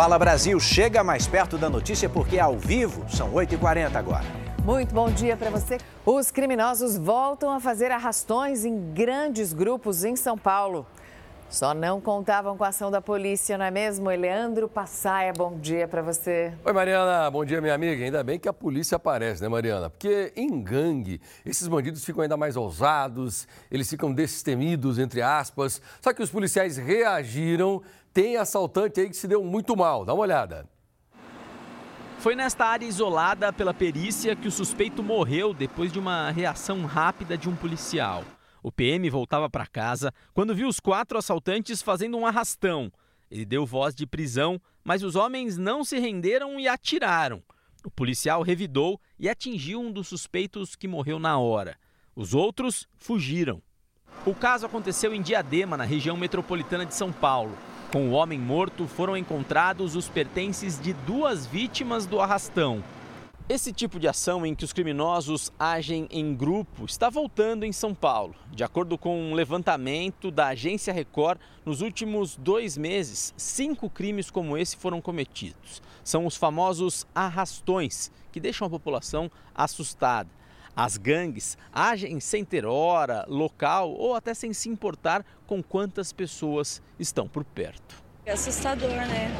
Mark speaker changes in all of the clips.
Speaker 1: Fala Brasil chega mais perto da notícia porque é ao vivo, são 8h40 agora.
Speaker 2: Muito bom dia para você. Os criminosos voltam a fazer arrastões em grandes grupos em São Paulo. Só não contavam com a ação da polícia, não é mesmo? Leandro Passaia, bom dia para você.
Speaker 3: Oi, Mariana. Bom dia, minha amiga. Ainda bem que a polícia aparece, né, Mariana? Porque em gangue, esses bandidos ficam ainda mais ousados, eles ficam destemidos, entre aspas. Só que os policiais reagiram. Tem assaltante aí que se deu muito mal. Dá uma olhada.
Speaker 4: Foi nesta área isolada pela perícia que o suspeito morreu depois de uma reação rápida de um policial. O PM voltava para casa quando viu os quatro assaltantes fazendo um arrastão. Ele deu voz de prisão, mas os homens não se renderam e atiraram. O policial revidou e atingiu um dos suspeitos que morreu na hora. Os outros fugiram. O caso aconteceu em Diadema, na região metropolitana de São Paulo. Com o homem morto, foram encontrados os pertences de duas vítimas do arrastão. Esse tipo de ação em que os criminosos agem em grupo está voltando em São Paulo. De acordo com um levantamento da agência Record, nos últimos dois meses, cinco crimes como esse foram cometidos. São os famosos arrastões, que deixam a população assustada. As gangues agem sem ter hora, local ou até sem se importar com quantas pessoas estão por perto.
Speaker 5: É assustador, né?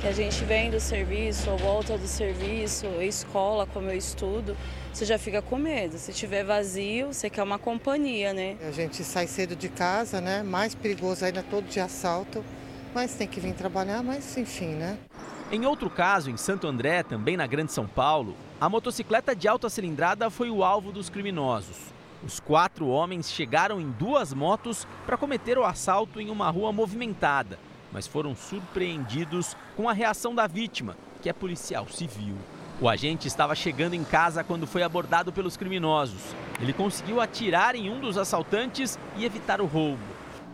Speaker 5: que a gente vem do serviço, ou volta do serviço, escola, como eu estudo, você já fica com medo. Se tiver vazio, você quer uma companhia, né?
Speaker 6: A gente sai cedo de casa, né? Mais perigoso ainda todo de assalto, mas tem que vir trabalhar, mas enfim, né?
Speaker 4: Em outro caso, em Santo André, também na Grande São Paulo, a motocicleta de alta cilindrada foi o alvo dos criminosos. Os quatro homens chegaram em duas motos para cometer o assalto em uma rua movimentada mas foram surpreendidos com a reação da vítima, que é policial civil. O agente estava chegando em casa quando foi abordado pelos criminosos. Ele conseguiu atirar em um dos assaltantes e evitar o roubo.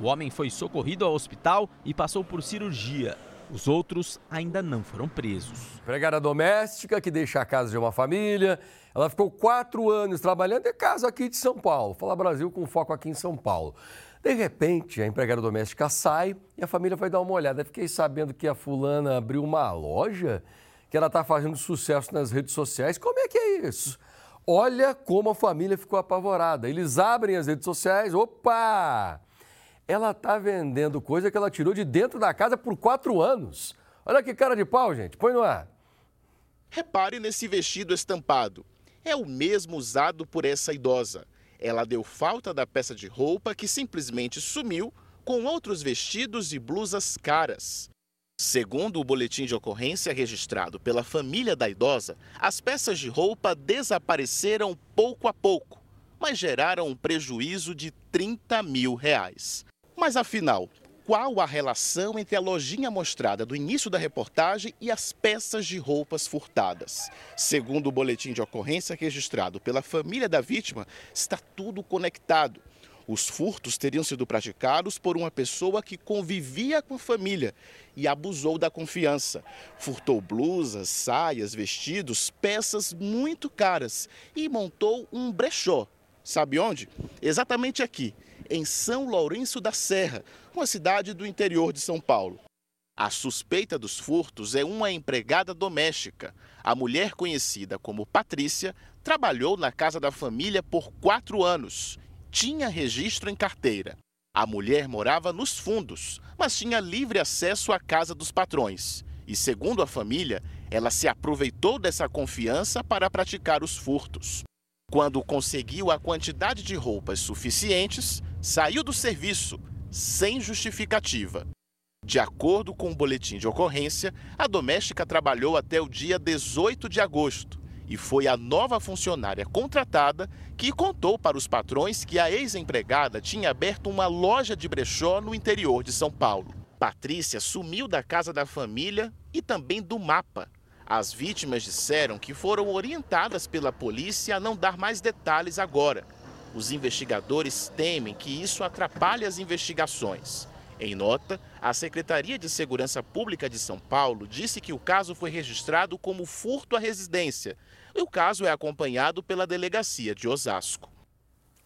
Speaker 4: O homem foi socorrido ao hospital e passou por cirurgia. Os outros ainda não foram presos.
Speaker 3: Empregada doméstica que deixa a casa de uma família. Ela ficou quatro anos trabalhando em casa aqui de São Paulo. Fala Brasil com foco aqui em São Paulo. De repente, a empregada doméstica sai e a família vai dar uma olhada. Fiquei sabendo que a fulana abriu uma loja, que ela está fazendo sucesso nas redes sociais. Como é que é isso? Olha como a família ficou apavorada. Eles abrem as redes sociais, opa! Ela está vendendo coisa que ela tirou de dentro da casa por quatro anos. Olha que cara de pau, gente. Põe no ar.
Speaker 7: Repare nesse vestido estampado. É o mesmo usado por essa idosa. Ela deu falta da peça de roupa que simplesmente sumiu com outros vestidos e blusas caras. Segundo o boletim de ocorrência registrado pela família da idosa, as peças de roupa desapareceram pouco a pouco, mas geraram um prejuízo de 30 mil reais. Mas afinal, qual a relação entre a lojinha mostrada do início da reportagem e as peças de roupas furtadas. Segundo o boletim de ocorrência registrado pela família da vítima, está tudo conectado. Os furtos teriam sido praticados por uma pessoa que convivia com a família e abusou da confiança. Furtou blusas, saias, vestidos, peças muito caras e montou um brechó. Sabe onde? Exatamente aqui, em São Lourenço da Serra, uma cidade do interior de São Paulo. A suspeita dos furtos é uma empregada doméstica. A mulher conhecida como Patrícia trabalhou na casa da família por quatro anos. Tinha registro em carteira. A mulher morava nos fundos, mas tinha livre acesso à casa dos patrões. E, segundo a família, ela se aproveitou dessa confiança para praticar os furtos. Quando conseguiu a quantidade de roupas suficientes, saiu do serviço sem justificativa. De acordo com o boletim de ocorrência, a doméstica trabalhou até o dia 18 de agosto e foi a nova funcionária contratada que contou para os patrões que a ex-empregada tinha aberto uma loja de brechó no interior de São Paulo. Patrícia sumiu da casa da família e também do mapa. As vítimas disseram que foram orientadas pela polícia a não dar mais detalhes agora, os investigadores temem que isso atrapalhe as investigações. Em nota, a Secretaria de Segurança Pública de São Paulo disse que o caso foi registrado como furto à residência. E o caso é acompanhado pela delegacia de Osasco.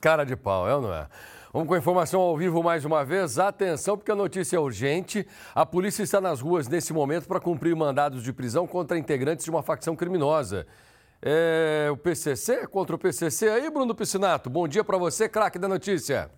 Speaker 3: Cara de pau, é ou não é? Vamos com a informação ao vivo mais uma vez. Atenção, porque a notícia é urgente. A polícia está nas ruas nesse momento para cumprir mandados de prisão contra integrantes de uma facção criminosa. É o PCC contra o PCC. Aí, Bruno Piscinato, bom dia para você, craque da notícia.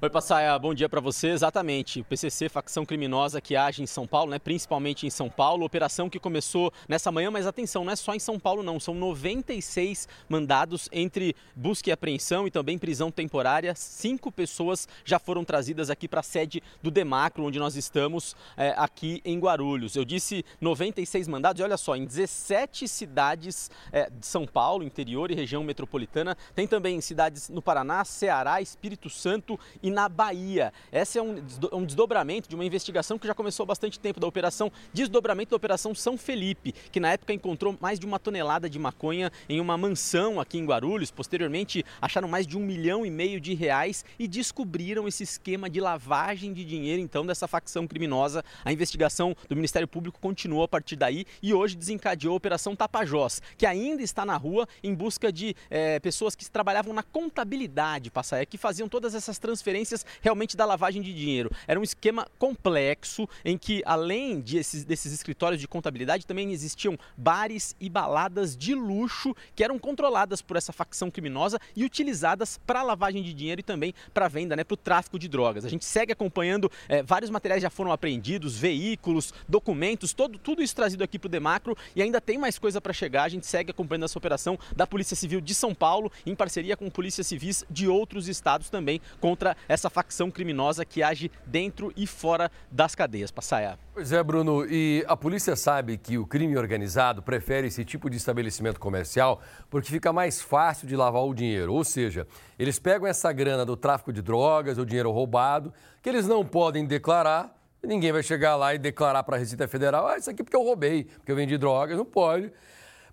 Speaker 4: Oi, Passaia, bom dia para você. Exatamente, o PCC, facção criminosa que age em São Paulo, né? principalmente em São Paulo. Operação que começou nessa manhã, mas atenção, não é só em São Paulo, não. São 96 mandados entre busca e apreensão e também prisão temporária. Cinco pessoas já foram trazidas aqui para a sede do Demacro, onde nós estamos, é, aqui em Guarulhos. Eu disse 96 mandados, e olha só, em 17 cidades é, de São Paulo, interior e região metropolitana. Tem também cidades no Paraná, Ceará, Espírito Santo e e na Bahia. Esse é um, desdobramento de uma investigação que já começou há bastante tempo da operação desdobramento da operação São Felipe, que na época encontrou mais de uma tonelada de maconha em uma mansão aqui em Guarulhos. Posteriormente, acharam mais de um milhão e meio de reais e descobriram esse esquema de lavagem de dinheiro então dessa facção criminosa. A investigação do Ministério Público continuou a partir daí e hoje desencadeou a Operação Tapajós, que ainda está na rua em busca de é, pessoas que trabalhavam na contabilidade, Passaia, que faziam todas essas transferências realmente da lavagem de dinheiro. Era um esquema complexo em que, além de esses, desses escritórios de contabilidade, também existiam bares e baladas de luxo que eram controladas por essa facção criminosa e utilizadas para lavagem de dinheiro e também para venda, né, para o tráfico de drogas. A gente segue acompanhando, é, vários materiais já foram apreendidos, veículos, documentos, todo, tudo isso trazido aqui para o Demacro e ainda tem mais coisa para chegar. A gente segue acompanhando essa operação da Polícia Civil de São Paulo, em parceria com polícias civis de outros estados também, contra essa facção criminosa que age dentro e fora das cadeias. Passaia.
Speaker 3: Pois é, Bruno, e a polícia sabe que o crime organizado prefere esse tipo de estabelecimento comercial porque fica mais fácil de lavar o dinheiro. Ou seja, eles pegam essa grana do tráfico de drogas, o dinheiro roubado, que eles não podem declarar. Ninguém vai chegar lá e declarar para a Receita Federal: ah, isso aqui porque eu roubei, porque eu vendi drogas. Não pode.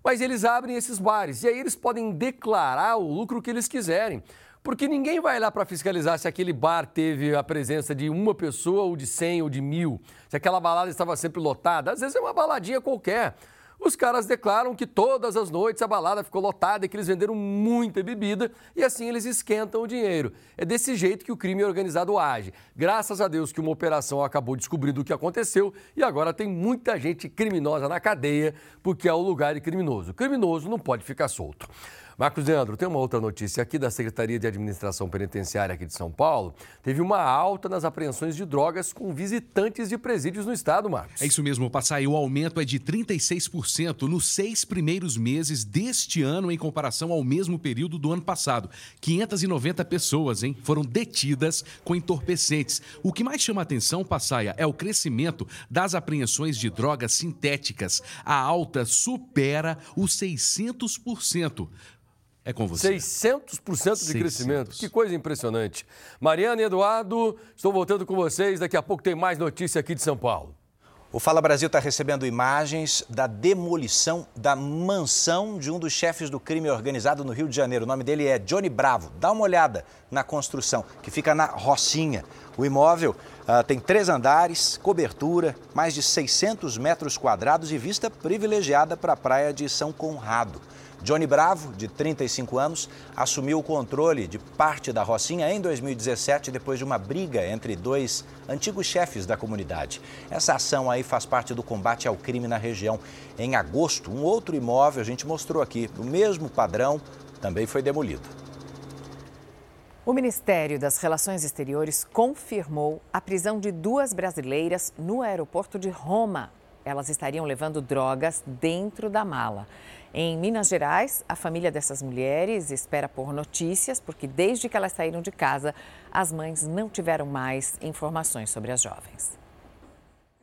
Speaker 3: Mas eles abrem esses bares e aí eles podem declarar o lucro que eles quiserem. Porque ninguém vai lá para fiscalizar se aquele bar teve a presença de uma pessoa, ou de cem, ou de mil, se aquela balada estava sempre lotada. Às vezes é uma baladinha qualquer. Os caras declaram que todas as noites a balada ficou lotada e que eles venderam muita bebida e assim eles esquentam o dinheiro. É desse jeito que o crime organizado age. Graças a Deus que uma operação acabou descobrindo o que aconteceu e agora tem muita gente criminosa na cadeia porque é o lugar de criminoso. O criminoso não pode ficar solto. Marcos Leandro, tem uma outra notícia aqui da Secretaria de Administração Penitenciária aqui de São Paulo. Teve uma alta nas apreensões de drogas com visitantes de presídios no estado, Marcos.
Speaker 8: É isso mesmo, Passai. O aumento é de 36% nos seis primeiros meses deste ano em comparação ao mesmo período do ano passado. 590 pessoas hein, foram detidas com entorpecentes. O que mais chama atenção, Passaia, é o crescimento das apreensões de drogas sintéticas. A alta supera os 600%. É com você.
Speaker 3: 600% de crescimento. Que coisa impressionante. Mariana e Eduardo, estou voltando com vocês. Daqui a pouco tem mais notícia aqui de São Paulo.
Speaker 1: O Fala Brasil está recebendo imagens da demolição da mansão de um dos chefes do crime organizado no Rio de Janeiro. O nome dele é Johnny Bravo. Dá uma olhada na construção, que fica na Rocinha. O imóvel uh, tem três andares, cobertura, mais de 600 metros quadrados e vista privilegiada para a praia de São Conrado. Johnny Bravo, de 35 anos, assumiu o controle de parte da Rocinha em 2017, depois de uma briga entre dois antigos chefes da comunidade. Essa ação aí faz parte do combate ao crime na região. Em agosto, um outro imóvel, a gente mostrou aqui, do mesmo padrão, também foi demolido.
Speaker 2: O Ministério das Relações Exteriores confirmou a prisão de duas brasileiras no aeroporto de Roma. Elas estariam levando drogas dentro da mala. Em Minas Gerais, a família dessas mulheres espera por notícias, porque desde que elas saíram de casa, as mães não tiveram mais informações sobre as jovens.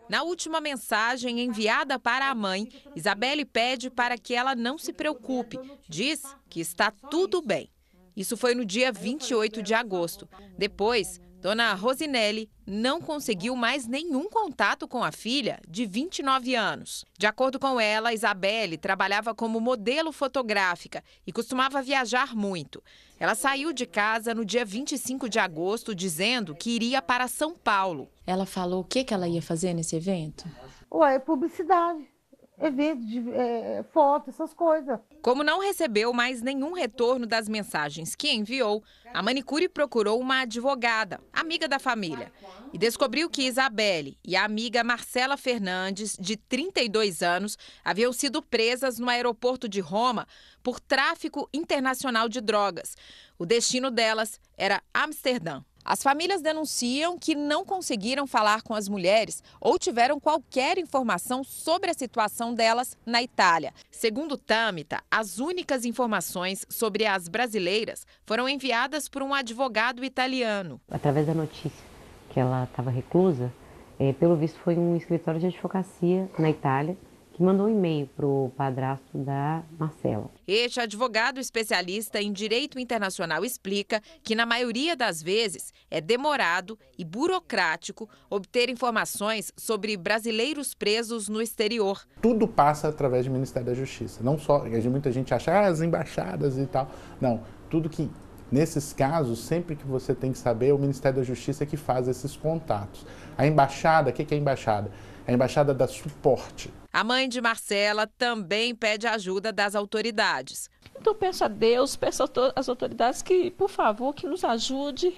Speaker 9: Na última mensagem enviada para a mãe, Isabelle pede para que ela não se preocupe. Diz que está tudo bem. Isso foi no dia 28 de agosto. Depois, Dona Rosinelli não conseguiu mais nenhum contato com a filha, de 29 anos. De acordo com ela, Isabelle trabalhava como modelo fotográfica e costumava viajar muito. Ela saiu de casa no dia 25 de agosto dizendo que iria para São Paulo.
Speaker 10: Ela falou o que, que ela ia fazer nesse evento?
Speaker 11: Ué, publicidade.
Speaker 10: Evento, é, foto, essas coisas.
Speaker 9: Como não recebeu mais nenhum retorno das mensagens que enviou, a manicure procurou uma advogada, amiga da família, e descobriu que Isabelle e a amiga Marcela Fernandes, de 32 anos, haviam sido presas no aeroporto de Roma por tráfico internacional de drogas. O destino delas era Amsterdã. As famílias denunciam que não conseguiram falar com as mulheres ou tiveram qualquer informação sobre a situação delas na Itália. Segundo Tamita, as únicas informações sobre as brasileiras foram enviadas por um advogado italiano.
Speaker 11: Através da notícia que ela estava reclusa, é, pelo visto foi um escritório de advocacia na Itália que mandou um e-mail para o padrasto da Marcela.
Speaker 9: Este advogado especialista em direito internacional explica que, na maioria das vezes, é demorado e burocrático obter informações sobre brasileiros presos no exterior.
Speaker 12: Tudo passa através do Ministério da Justiça. Não só, muita gente acha ah, as embaixadas e tal. Não, tudo que Nesses casos, sempre que você tem que saber, é o Ministério da Justiça que faz esses contatos. A embaixada, o que é a embaixada? A embaixada dá suporte.
Speaker 9: A mãe de Marcela também pede ajuda das autoridades.
Speaker 13: Então peço a Deus, peço às autoridades que, por favor, que nos ajude,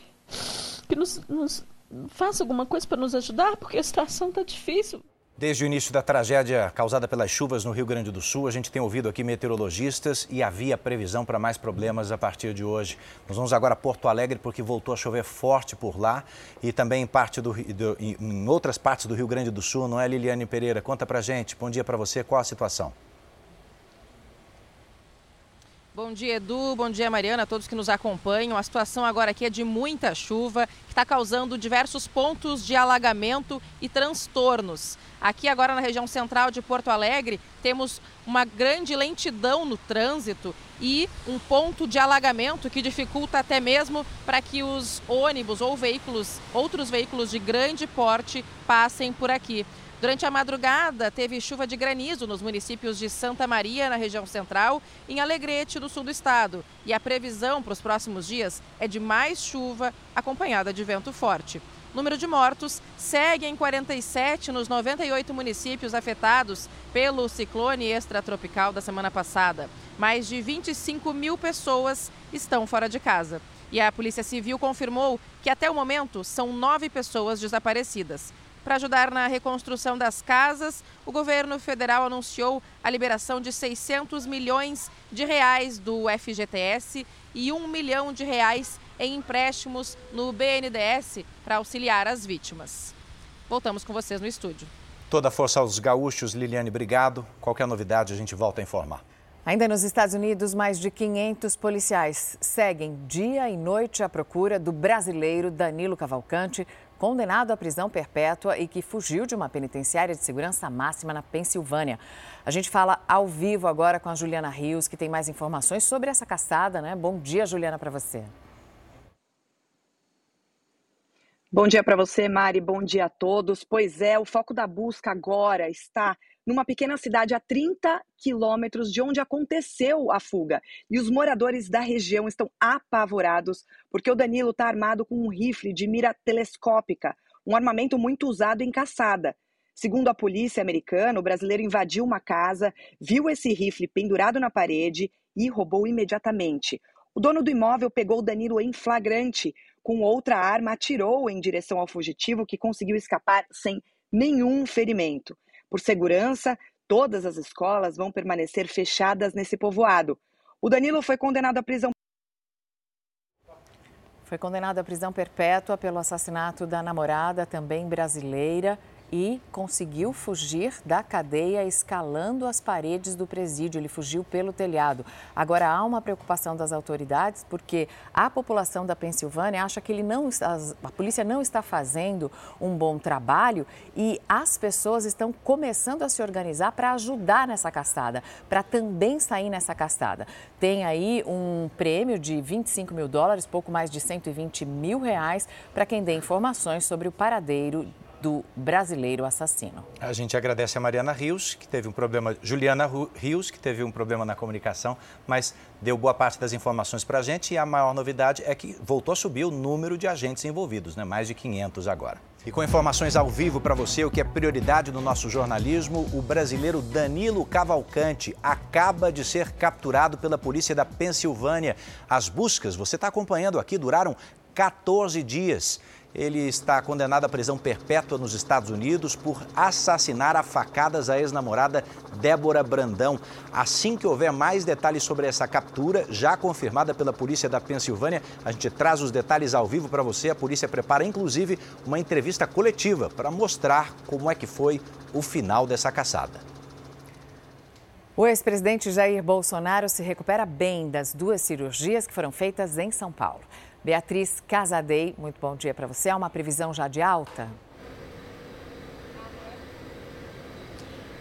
Speaker 13: que nos, nos faça alguma coisa para nos ajudar, porque a situação está difícil.
Speaker 1: Desde o início da tragédia causada pelas chuvas no Rio Grande do Sul, a gente tem ouvido aqui meteorologistas e havia previsão para mais problemas a partir de hoje. Nós vamos agora a Porto Alegre porque voltou a chover forte por lá e também em, parte do, do, em outras partes do Rio Grande do Sul, não é, Liliane Pereira? Conta para gente. Bom dia para você. Qual a situação?
Speaker 14: Bom dia, Edu. Bom dia, Mariana, a todos que nos acompanham. A situação agora aqui é de muita chuva, que está causando diversos pontos de alagamento e transtornos. Aqui agora na região central de Porto Alegre, temos uma grande lentidão no trânsito e um ponto de alagamento que dificulta até mesmo para que os ônibus ou veículos, outros veículos de grande porte passem por aqui. Durante a madrugada, teve chuva de granizo nos municípios de Santa Maria, na região central, e em Alegrete, no sul do estado. E a previsão para os próximos dias é de mais chuva, acompanhada de vento forte. O número de mortos segue em 47 nos 98 municípios afetados pelo ciclone extratropical da semana passada. Mais de 25 mil pessoas estão fora de casa. E a Polícia Civil confirmou que até o momento são nove pessoas desaparecidas. Para ajudar na reconstrução das casas, o governo federal anunciou a liberação de 600 milhões de reais do FGTS e 1 milhão de reais em empréstimos no BNDES para auxiliar as vítimas. Voltamos com vocês no estúdio.
Speaker 1: Toda a força aos gaúchos, Liliane, obrigado. Qualquer novidade a gente volta a informar.
Speaker 2: Ainda nos Estados Unidos, mais de 500 policiais seguem dia e noite à procura do brasileiro Danilo Cavalcante, condenado à prisão perpétua e que fugiu de uma penitenciária de segurança máxima na Pensilvânia. A gente fala ao vivo agora com a Juliana Rios, que tem mais informações sobre essa caçada, né? Bom dia, Juliana, para você.
Speaker 15: Bom dia para você, Mari. Bom dia a todos. Pois é, o foco da busca agora está numa pequena cidade a 30 quilômetros de onde aconteceu a fuga. E os moradores da região estão apavorados porque o Danilo está armado com um rifle de mira telescópica, um armamento muito usado em caçada. Segundo a polícia americana, o brasileiro invadiu uma casa, viu esse rifle pendurado na parede e roubou imediatamente. O dono do imóvel pegou o Danilo em flagrante. Com outra arma, atirou em direção ao fugitivo, que conseguiu escapar sem nenhum ferimento. Por segurança, todas as escolas vão permanecer fechadas nesse povoado. O Danilo foi condenado à prisão.
Speaker 2: Foi condenado à prisão perpétua pelo assassinato da namorada, também brasileira e conseguiu fugir da cadeia escalando as paredes do presídio. Ele fugiu pelo telhado. Agora há uma preocupação das autoridades porque a população da Pensilvânia acha que ele não, a polícia não está fazendo um bom trabalho e as pessoas estão começando a se organizar para ajudar nessa caçada, para também sair nessa caçada. Tem aí um prêmio de 25 mil dólares, pouco mais de 120 mil reais, para quem dê informações sobre o paradeiro do brasileiro assassino.
Speaker 1: A gente agradece a Mariana Rios, que teve um problema, Juliana Rios, que teve um problema na comunicação, mas deu boa parte das informações para a gente e a maior novidade é que voltou a subir o número de agentes envolvidos, né? mais de 500 agora. E com informações ao vivo para você, o que é prioridade no nosso jornalismo, o brasileiro Danilo Cavalcante acaba de ser capturado pela polícia da Pensilvânia. As buscas, você está acompanhando aqui, duraram 14 dias. Ele está condenado à prisão perpétua nos Estados Unidos por assassinar a facadas a ex-namorada Débora Brandão. Assim que houver mais detalhes sobre essa captura, já confirmada pela polícia da Pensilvânia, a gente traz os detalhes ao vivo para você. A polícia prepara inclusive uma entrevista coletiva para mostrar como é que foi o final dessa caçada.
Speaker 2: O ex-presidente Jair Bolsonaro se recupera bem das duas cirurgias que foram feitas em São Paulo. Beatriz Casadei, muito bom dia para você. Há uma previsão já de alta?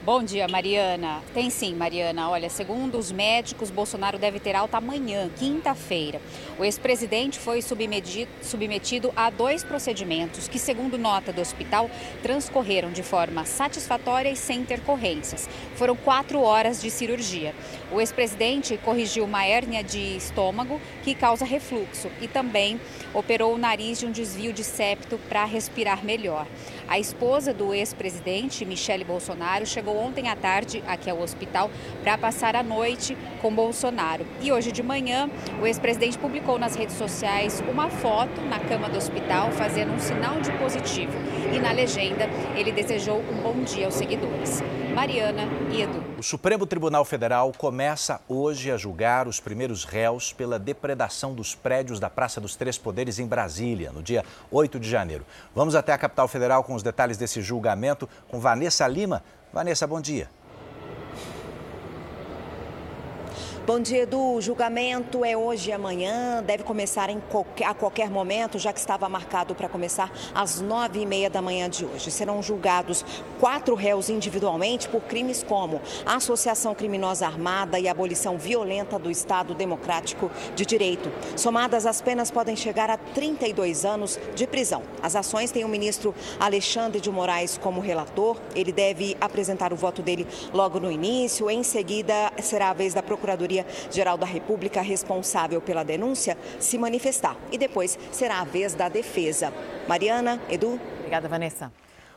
Speaker 16: Bom dia, Mariana. Tem sim, Mariana. Olha, segundo os médicos, Bolsonaro deve ter alta amanhã, quinta-feira. O ex-presidente foi submetido, a dois procedimentos que, segundo nota do hospital, transcorreram de forma satisfatória e sem intercorrências. Foram quatro horas de cirurgia. O ex-presidente corrigiu uma hérnia de estômago que causa refluxo e também operou o nariz de um desvio de septo para respirar melhor. A esposa do ex-presidente, Michele Bolsonaro, chegou ontem à tarde aqui ao hospital para passar a noite com Bolsonaro. E hoje de manhã, o ex-presidente publicou nas redes sociais uma foto na cama do hospital fazendo um sinal de positivo. E na legenda, ele desejou um bom dia aos seguidores. Mariana e Edu.
Speaker 1: O Supremo Tribunal Federal começa hoje a julgar os primeiros réus pela depredação dos prédios da Praça dos Três Poderes em Brasília, no dia 8 de janeiro. Vamos até a capital federal com os detalhes desse julgamento com Vanessa Lima. Vanessa, bom dia.
Speaker 17: Bom dia, Edu. O julgamento é hoje e amanhã, deve começar qualquer, a qualquer momento, já que estava marcado para começar às nove e meia da manhã de hoje. Serão julgados quatro réus individualmente por crimes como associação criminosa armada e abolição violenta do Estado Democrático de Direito. Somadas, as penas podem chegar a 32 anos de prisão. As ações têm o ministro Alexandre de Moraes como relator. Ele deve apresentar o voto dele logo no início. Em seguida, será a vez da Procuradoria Procuradoria-Geral da República responsável pela denúncia se manifestar. E depois será a vez da defesa. Mariana, Edu.
Speaker 2: Obrigada, Vanessa.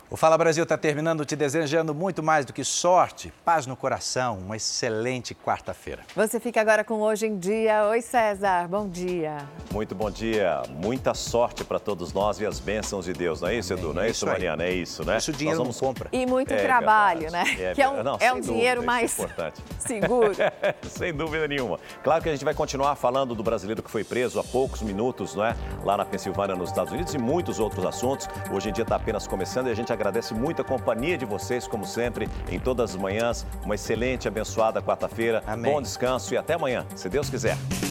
Speaker 1: O Fala Brasil está terminando te desejando muito mais do que sorte, paz no coração, uma excelente quarta-feira.
Speaker 2: Você fica agora com Hoje em Dia. Oi, César, bom dia.
Speaker 18: Muito bom dia, muita sorte para todos nós e as bênçãos de Deus, não é isso, Edu? Não é isso, Mariana? É isso, né?
Speaker 1: Isso o dinheiro vamos... não compra.
Speaker 2: E muito é, trabalho, né? É, que é um, não, é um dinheiro mais
Speaker 18: é importante.
Speaker 2: seguro.
Speaker 18: sem dúvida nenhuma. Claro que a gente vai continuar falando do brasileiro que foi preso há poucos minutos, não é? Lá na Pensilvânia, nos Estados Unidos e muitos outros assuntos. Hoje em dia está apenas começando e a gente agradece muito a companhia de vocês, como sempre, em todas as manhãs. Uma excelente, abençoada quarta-feira. Bom descanso e até amanhã, se Deus quiser.